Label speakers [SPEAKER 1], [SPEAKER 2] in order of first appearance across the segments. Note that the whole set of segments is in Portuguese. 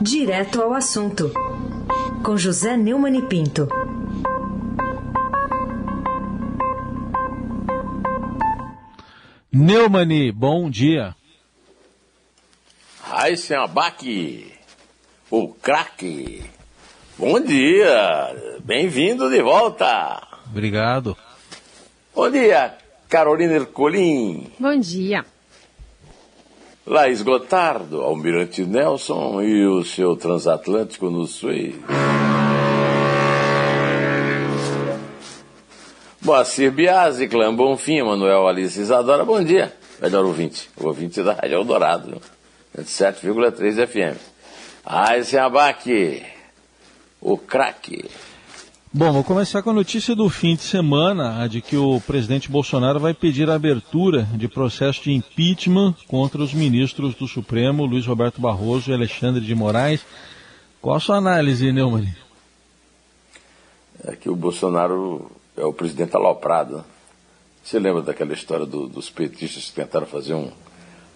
[SPEAKER 1] Direto ao assunto, com José Neumann e Pinto.
[SPEAKER 2] Neumani, bom dia.
[SPEAKER 3] Raíssen Abac, o craque. Bom dia, bem-vindo de volta.
[SPEAKER 2] Obrigado.
[SPEAKER 3] Bom dia, Carolina Ercolim.
[SPEAKER 4] Bom dia.
[SPEAKER 3] Laís Gotardo, Almirante Nelson e o seu transatlântico no Suez. Moacir Biasi, Clã Bonfim, Manuel Alice Isadora, bom dia. Melhor ouvinte, o ouvinte da Rádio Eldorado, 7,3 FM. Aysen Abac, o craque.
[SPEAKER 2] Bom, vou começar com a notícia do fim de semana, a de que o presidente Bolsonaro vai pedir a abertura de processo de impeachment contra os ministros do Supremo, Luiz Roberto Barroso e Alexandre de Moraes. Qual a sua análise, Neumann?
[SPEAKER 3] É que o Bolsonaro é o presidente aloprado. Né? Você lembra daquela história do, dos petistas que tentaram fazer um,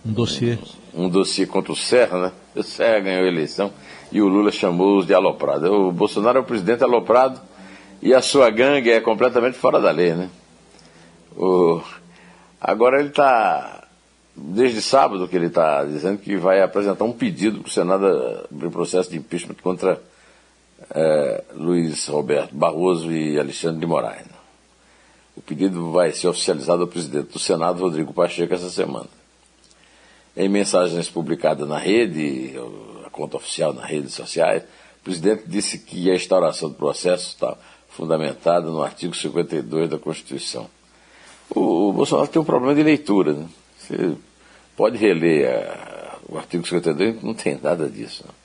[SPEAKER 2] um dossiê.
[SPEAKER 3] Um, um, dossiê contra o Serra, né? O Serra ganhou a eleição e o Lula chamou-os de aloprado. O Bolsonaro é o presidente aloprado e a sua gangue é completamente fora da lei, né? O... Agora ele está, desde sábado que ele está dizendo que vai apresentar um pedido para o Senado abrir processo de impeachment contra é, Luiz Roberto Barroso e Alexandre de Moraes. Né? O pedido vai ser oficializado ao presidente do Senado, Rodrigo Pacheco, essa semana. Em mensagens publicadas na rede, a conta oficial nas redes sociais, o presidente disse que a instauração do processo está fundamentada no artigo 52 da Constituição. O, o Bolsonaro tem um problema de leitura. Né? Você pode reler a, o artigo 52, não tem nada disso. Não.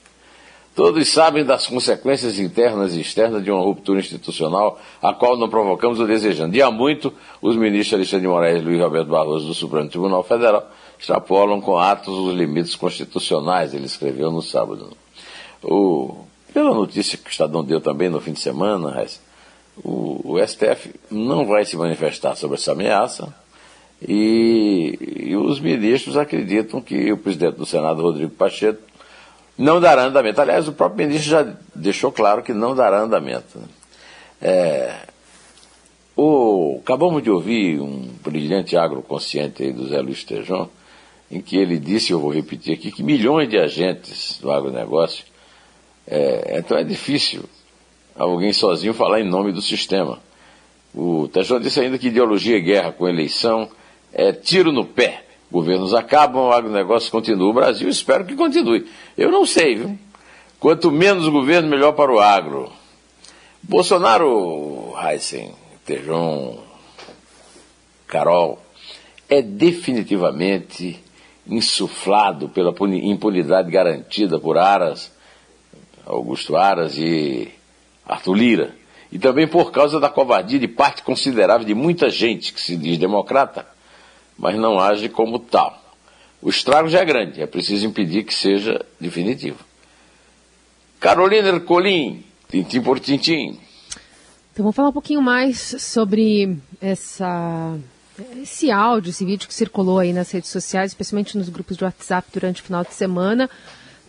[SPEAKER 3] Todos sabem das consequências internas e externas de uma ruptura institucional, a qual não provocamos ou desejamos. E há muito, os ministros Alexandre de Moraes e Luiz Roberto Barroso do Supremo Tribunal Federal extrapolam com atos os limites constitucionais, ele escreveu no sábado. O, pela notícia que o Estadão deu também no fim de semana, o, o STF não vai se manifestar sobre essa ameaça e, e, os ministros acreditam que o presidente do Senado, Rodrigo Pacheco, não dará andamento. Aliás, o próprio ministro já deixou claro que não dará andamento. Né? É, o, acabamos de ouvir um brilhante agroconsciente aí do Zé Luiz Tejon, em que ele disse, eu vou repetir aqui, que milhões de agentes do agronegócio, é, então é difícil alguém sozinho falar em nome do sistema. O Tejão disse ainda que ideologia e guerra com eleição é tiro no pé. Governos acabam, o agronegócio continua. O Brasil espero que continue. Eu não sei, viu? Quanto menos governo, melhor para o agro. Bolsonaro, Heisen, Tejon, Carol, é definitivamente insuflado pela impunidade garantida por Aras, Augusto Aras e Arthur Lira, e também por causa da covardia de parte considerável de muita gente que se diz democrata, mas não age como tal. O estrago já é grande, é preciso impedir que seja definitivo. Carolina Ercolim, tintim por tintim.
[SPEAKER 4] Então vamos falar um pouquinho mais sobre essa, esse áudio, esse vídeo que circulou aí nas redes sociais, especialmente nos grupos de WhatsApp durante o final de semana,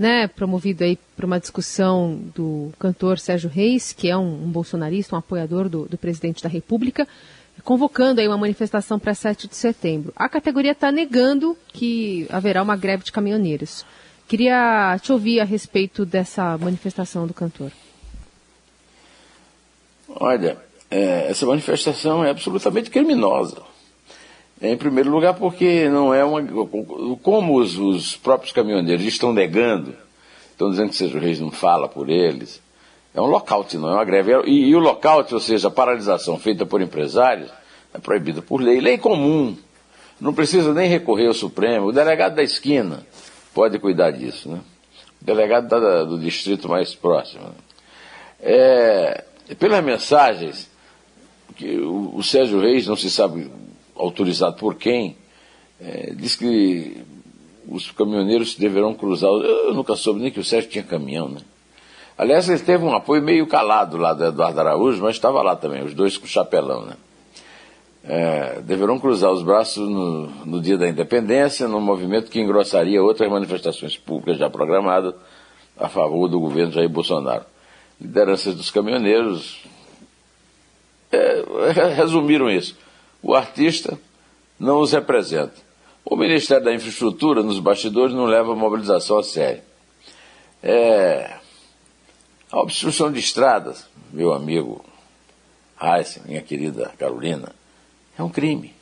[SPEAKER 4] né, promovido aí por uma discussão do cantor Sérgio Reis, que é um, um bolsonarista, um apoiador do, do, presidente da República, convocando aí uma manifestação para 7 de setembro. A categoria está negando que haverá uma greve de caminhoneiros. Queria te ouvir a respeito dessa manifestação do cantor.
[SPEAKER 3] Olha, é, essa manifestação é absolutamente criminosa. Em primeiro lugar, porque não é uma. Como os, os próprios caminhoneiros estão negando, estão dizendo que Sérgio Reis não fala por eles, é um lockout, não é uma greve. E, e o lockout, ou seja, a paralisação feita por empresários, é proibida por lei. Lei comum. Não precisa nem recorrer ao Supremo. O delegado da esquina pode cuidar disso, né? O delegado da, do distrito mais próximo. Né? É, pelas mensagens, que o, o Sérgio Reis não se sabe autorizado por quem, é, diz que os caminhoneiros deverão cruzar. Eu nunca soube nem que o Sérgio tinha caminhão, né? Aliás, ele teve um apoio meio calado lá do Eduardo Araújo, mas estava lá também, os dois com chapelão, né? É, deverão cruzar os braços no, no, dia da independência, num movimento que engrossaria outras manifestações públicas já programadas a favor do governo Jair Bolsonaro. Lideranças dos caminhoneiros é, resumiram isso. O artista não os representa. O Ministério da Infraestrutura, nos bastidores, não leva a mobilização a sério. É, a obstrução de estradas, meu amigo Heisen, minha querida Carolina, é um crime.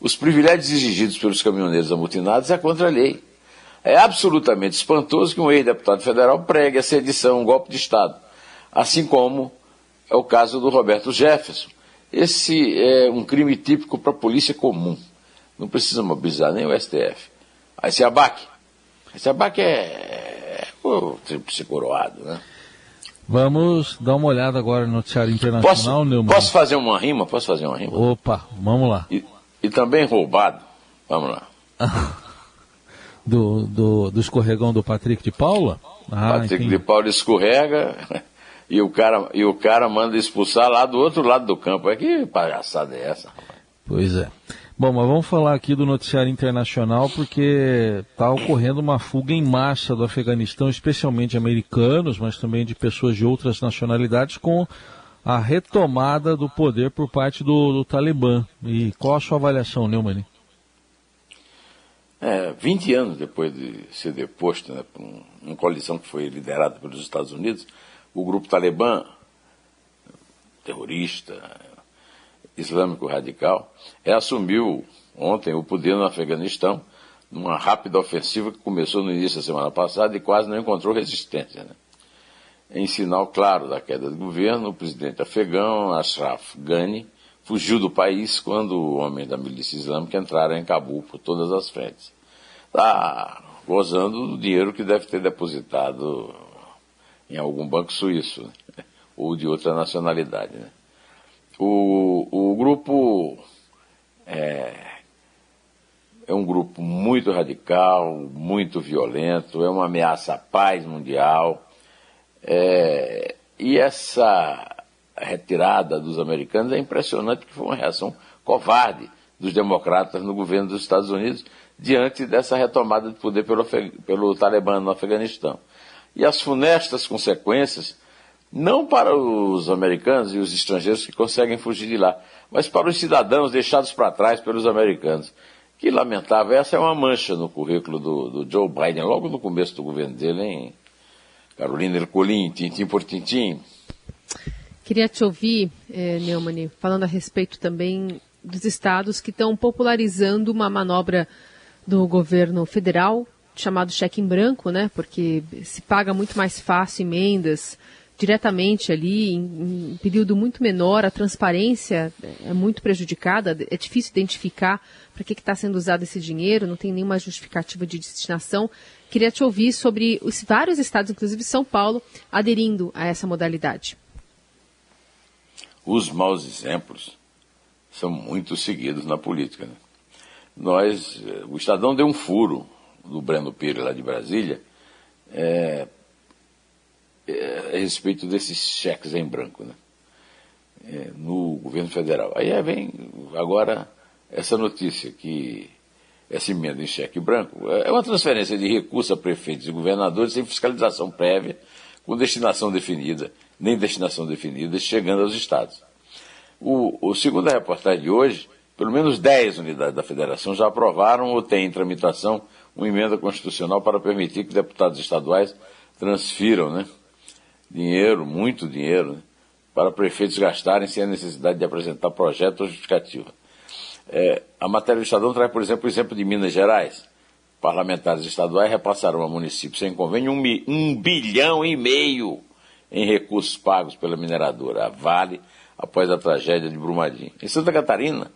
[SPEAKER 3] Os privilégios exigidos pelos caminhoneiros amotinados é contra a lei. É absolutamente espantoso que um ex-deputado federal pregue a sedição, um golpe de Estado, assim como é o caso do Roberto Jefferson. Esse é um crime típico para a polícia comum. Não precisa mobilizar nem o STF. Aí se abaque. Esse abaque é, é o tríplice coroado, né?
[SPEAKER 2] Vamos dar uma olhada agora no noticiário internacional,
[SPEAKER 3] posso,
[SPEAKER 2] Neumann.
[SPEAKER 3] Posso fazer uma rima? Posso fazer uma rima?
[SPEAKER 2] Opa, vamos lá.
[SPEAKER 3] E, e também roubado. Vamos lá.
[SPEAKER 2] do, do, do escorregão do Patrick de Paula?
[SPEAKER 3] Ah, Patrick de Paula escorrega e o, cara, e o cara manda expulsar lá do outro lado do campo. É que palhaçada é essa?
[SPEAKER 2] Pois é. Bom, mas vamos falar aqui do noticiário internacional porque está ocorrendo uma fuga em massa do Afeganistão, especialmente americanos, mas também de pessoas de outras nacionalidades, com a retomada do poder por parte do, do Talibã. E qual a sua avaliação, Neumann?
[SPEAKER 3] É, 20 anos depois de ser deposto né, por um, uma coalição que foi liderada pelos Estados Unidos, o grupo Talibã, terrorista, islâmico radical, é, assumiu ontem o poder no Afeganistão, numa rápida ofensiva que começou no início da semana passada e quase não encontrou resistência. Né? Em sinal claro da queda do governo, o presidente afegão, Ashraf Ghani, fugiu do país quando o homem da milícia islâmica entraram em Cabul por todas as frentes. Está gozando do dinheiro que deve ter depositado em algum banco suíço, né? ou de outra nacionalidade. Né? O, o grupo é, é um grupo muito radical, muito violento, é uma ameaça à paz mundial. É, e essa retirada dos americanos é impressionante, porque foi uma reação covarde dos democratas no governo dos Estados Unidos diante dessa retomada de poder pelo, pelo Talibã no Afeganistão. E as funestas consequências não para os americanos e os estrangeiros que conseguem fugir de lá, mas para os cidadãos deixados para trás pelos americanos. Que lamentável, essa é uma mancha no currículo do, do Joe Biden, logo no começo do governo dele, hein? Carolina Ercolim, tintim por tintim.
[SPEAKER 4] Queria te ouvir, eh, Neumann, falando a respeito também dos estados que estão popularizando uma manobra do governo federal chamado cheque em branco, né? Porque se paga muito mais fácil emendas diretamente ali, em, em período muito menor, a transparência é muito prejudicada, é difícil identificar para que está sendo usado esse dinheiro, não tem nenhuma justificativa de destinação. Queria te ouvir sobre os vários estados, inclusive São Paulo, aderindo a essa modalidade.
[SPEAKER 3] Os maus exemplos são muito seguidos na política. Né? Nós, eh, o Estadão deu um furo do Breno Pires lá de Brasília, é, é, a respeito desses cheques em branco, né? É, no governo federal. Aí vem agora essa notícia que essa emenda em cheque branco é uma transferência de recursos a prefeitos e governadores sem fiscalização prévia, com destinação definida, nem destinação definida, chegando aos estados. O, o segundo a reportagem de hoje, pelo menos 10 unidades da federação já aprovaram ou têm em tramitação uma emenda constitucional para permitir que deputados estaduais transfiram, né? dinheiro, muito dinheiro, né, para prefeitos gastarem sem a necessidade de apresentar projeto ou justificativa. É, a matéria do Estadão traz, por exemplo, o exemplo de Minas Gerais. Parlamentares estaduais repassaram ao município sem convênio um, um bilhão e meio em recursos pagos pela mineradora, a Vale, após a tragédia de Brumadinho. Em Santa Catarina,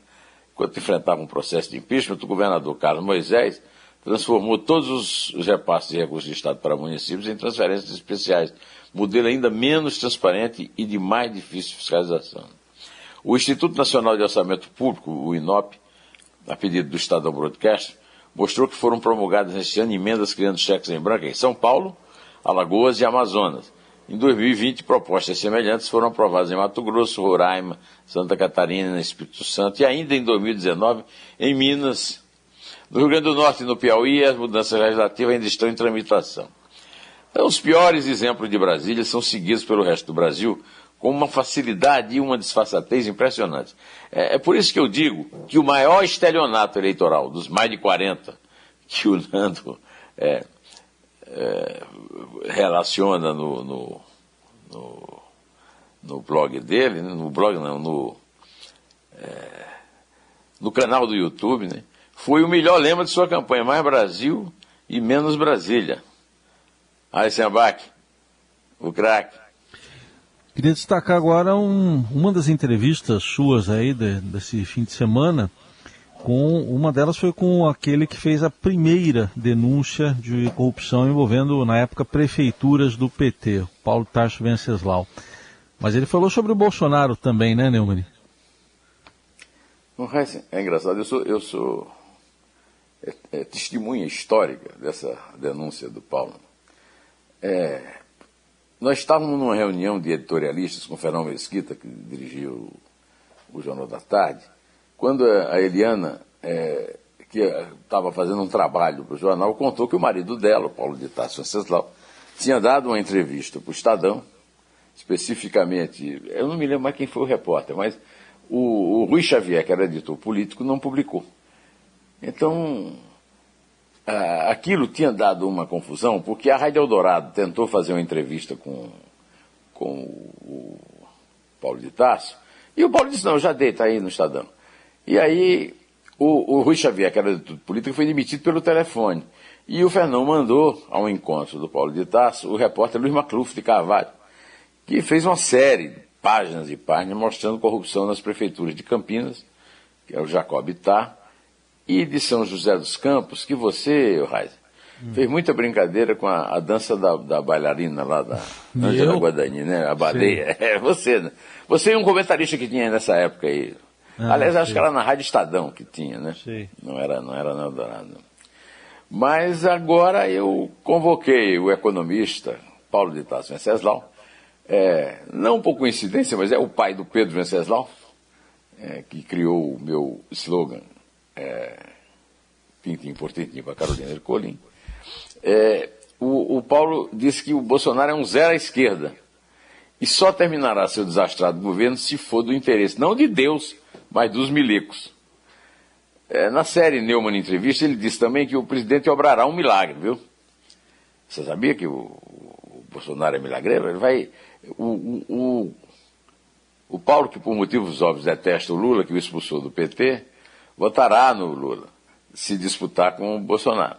[SPEAKER 3] enquanto enfrentava um processo de impeachment, o governador Carlos Moisés transformou todos os, repasses de recursos de Estado para municípios em transferências especiais modelo ainda menos transparente e de mais difícil fiscalização. O Instituto Nacional de Orçamento Público, o INOP, a pedido do Estadão Broadcast, mostrou que foram promulgadas neste ano emendas criando cheques em branco em São Paulo, Alagoas e Amazonas. Em 2020, propostas semelhantes foram aprovadas em Mato Grosso, Roraima, Santa Catarina, Espírito Santo e ainda em 2019 em Minas. No Rio Grande do Norte e no Piauí, as mudanças legislativas ainda estão em tramitação. Então, os piores exemplos de Brasília são seguidos pelo resto do Brasil com uma facilidade e uma disfarçatez impressionantes. É, é, por isso que eu digo que o maior estelionato eleitoral dos mais de 40 que o Nando é, é, relaciona no, no, no, no, blog dele, né? no blog não, no, é, no canal do YouTube, né? Foi o melhor lema de sua campanha, mais Brasil e menos Brasília. Eisenbach, o craque.
[SPEAKER 2] Queria destacar agora um, uma das entrevistas suas aí de, desse fim de semana. Com uma delas foi com aquele que fez a primeira denúncia de corrupção envolvendo na época prefeituras do PT, Paulo Tarso Venceslau. Mas ele falou sobre o Bolsonaro também, né, Neumann?
[SPEAKER 3] É engraçado, eu sou, eu sou é, é, testemunha histórica dessa denúncia do Paulo. É, nós estávamos numa reunião de editorialistas com o Fernão Mesquita, que dirigiu o, Jornal da Tarde, quando a Eliana, é, que estava fazendo um trabalho para o jornal, contou que o marido dela, o Paulo de Tarso Venceslau, tinha dado uma entrevista para o Estadão, especificamente, eu não me lembro mais quem foi o repórter, mas o, o Rui Xavier, que era editor político, não publicou. Então, aquilo tinha dado uma confusão, porque a Rádio Eldorado tentou fazer uma entrevista com, com o Paulo de Tarso, e o Paulo disse, não, já dei, está aí no Estadão. E aí o, o Rui Xavier, que era de político, foi demitido pelo telefone. E o Fernão mandou ao encontro do Paulo de Tarso o repórter Luiz Macluf de Carvalho, que fez uma série de páginas e páginas mostrando corrupção nas prefeituras de Campinas, que é o Jacob Ittar, e de São José dos Campos, que você, Raiz, hum. fez muita brincadeira com a, a dança da, da, bailarina lá da Angela Guadagni, né? A baleia. Sim. É, você, né? Você é um comentarista que tinha nessa época aí. Ah, Aliás, acho que era na Rádio Estadão que tinha, né? Sim. Não era, não era na Eldorado. Mas agora eu convoquei o economista Paulo de Tassi Venceslau, é, não por coincidência, mas é o pai do Pedro Venceslau, é, que criou o meu slogan é, Pintinho por Tintim para Carolina Ercolim, é, o, o, Paulo disse que o Bolsonaro é um zero à esquerda e só terminará seu desastrado governo se for do interesse, não de Deus, mas dos milicos. É, na série Neumann Entrevista, ele disse também que o presidente obrará um milagre, viu? Você sabia que o, o Bolsonaro é milagreiro? Ele vai. O, o, o, o Paulo, que por motivos óbvios detesta o Lula, que o expulsou do PT, votará no Lula se disputar com o Bolsonaro.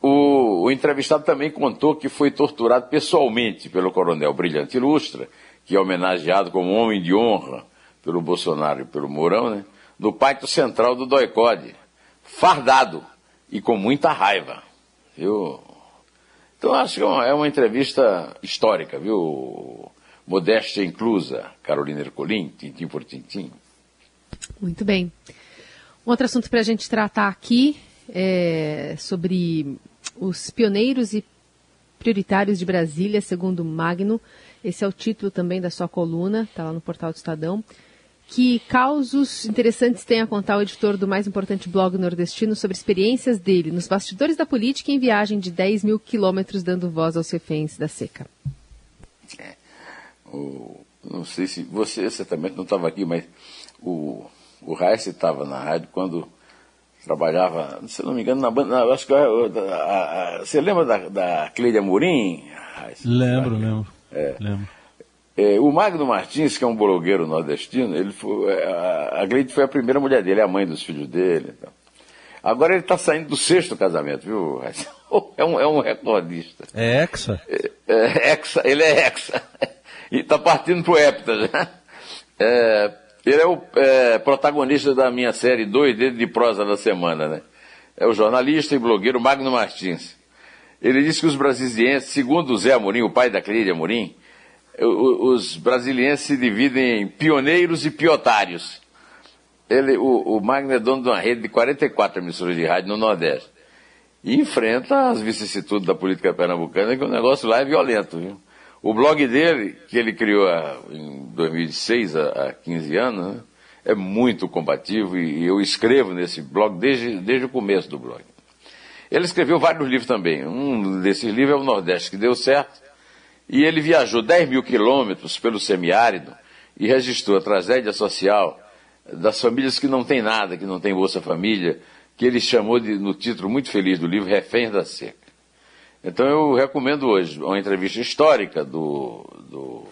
[SPEAKER 3] O, o, entrevistado também contou que foi torturado pessoalmente pelo coronel Brilhante Ilustra, que é homenageado como homem de honra pelo Bolsonaro e pelo Mourão, né, no pátio central do Doicode, fardado e com muita raiva. Viu? Então acho que é uma, é uma entrevista histórica, viu? Modéstia inclusa, Carolina Ercolim, tintim por tintim.
[SPEAKER 4] Muito bem. Um outro assunto para a gente tratar aqui é sobre os pioneiros e prioritários de Brasília, segundo Magno. Esse é o título também da sua coluna, está lá no portal do Estadão. Que causos interessantes tem a contar o editor do mais importante blog nordestino sobre experiências dele nos bastidores da política em viagem de 10 mil quilômetros dando voz aos reféns da seca?
[SPEAKER 3] É, o, não sei se você certamente não estava aqui, mas o o Reis estava na rádio quando trabalhava, se não me engano, na banda. Acho que a, a, a, você lembra da, da Cleide Amorim?
[SPEAKER 2] Lembro, lembro. É. lembro.
[SPEAKER 3] É, o Magno Martins, que é um blogueiro nordestino, ele foi, é, a Cleide foi a primeira mulher dele, a mãe dos filhos dele. Então. Agora ele está saindo do sexto casamento, viu? É um, é um recordista.
[SPEAKER 2] É hexa?
[SPEAKER 3] É, é hexa, ele é hexa. E está partindo para o hepta já. É, ele é o é, protagonista da minha série Dois Dedos de Prosa da Semana, né? É o jornalista e blogueiro Magno Martins. Ele disse que os brasilienses, segundo o Zé Amorim, o pai da Cleide Amorim, os brasilienses se dividem em pioneiros e piotários. Ele, o, o Magno é dono de uma rede de 44 emissoras de rádio no Nordeste. E enfrenta as vicissitudes da política pernambucana, que o negócio lá é violento, viu? O blog dele, que ele criou em 2006, há 15 anos, né, é muito combativo e eu escrevo nesse blog desde, desde o começo do blog. Ele escreveu vários livros também. Um desses livros é o Nordeste, que deu certo. E ele viajou 10 mil quilômetros pelo semiárido e registrou a tragédia social das famílias que não têm nada, que não têm Bolsa Família, que ele chamou de, no título muito feliz do livro, Reféns da Seca. Então eu recomendo hoje uma entrevista histórica do, do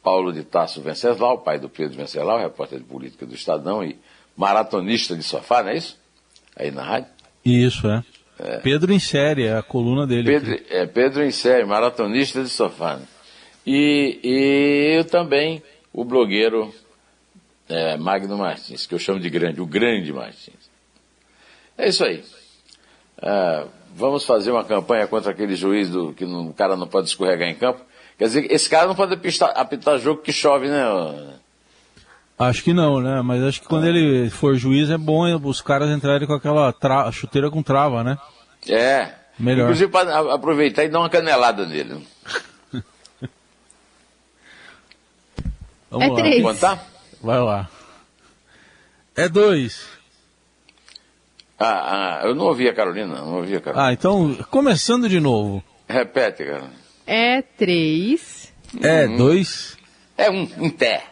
[SPEAKER 3] Paulo de Tasso Venceslau, pai do Pedro Venceslau, repórter de política do Estadão e maratonista de sofá, não é isso? Aí na rádio.
[SPEAKER 2] Isso, é. é. Pedro em série, é a coluna dele.
[SPEAKER 3] Pedro, é, Pedro em série, maratonista de sofá. Né? E, e eu também, o blogueiro é, Magno Martins, que eu chamo de grande, o grande Martins. É isso aí. É, vamos fazer uma campanha contra aquele juiz do, que não, o cara não pode escorregar em campo. Quer dizer, esse cara não pode apitar, apitar jogo que chove, né?
[SPEAKER 2] Acho que não, né? Mas acho que quando é. ele for juiz é bom os caras entrarem com aquela tra... chuteira com trava, né?
[SPEAKER 3] É. Melhor. Inclusive para aproveitar e dar uma canelada nele.
[SPEAKER 2] Vamos é lá.
[SPEAKER 4] três.
[SPEAKER 3] Contar?
[SPEAKER 2] Vai lá. É dois.
[SPEAKER 3] Ah, ah, eu não ouvi a Carolina, não ouvi a Carolina.
[SPEAKER 2] Ah, então, começando de novo.
[SPEAKER 3] Repete, cara.
[SPEAKER 4] É três.
[SPEAKER 2] É dois.
[SPEAKER 3] É um, um té.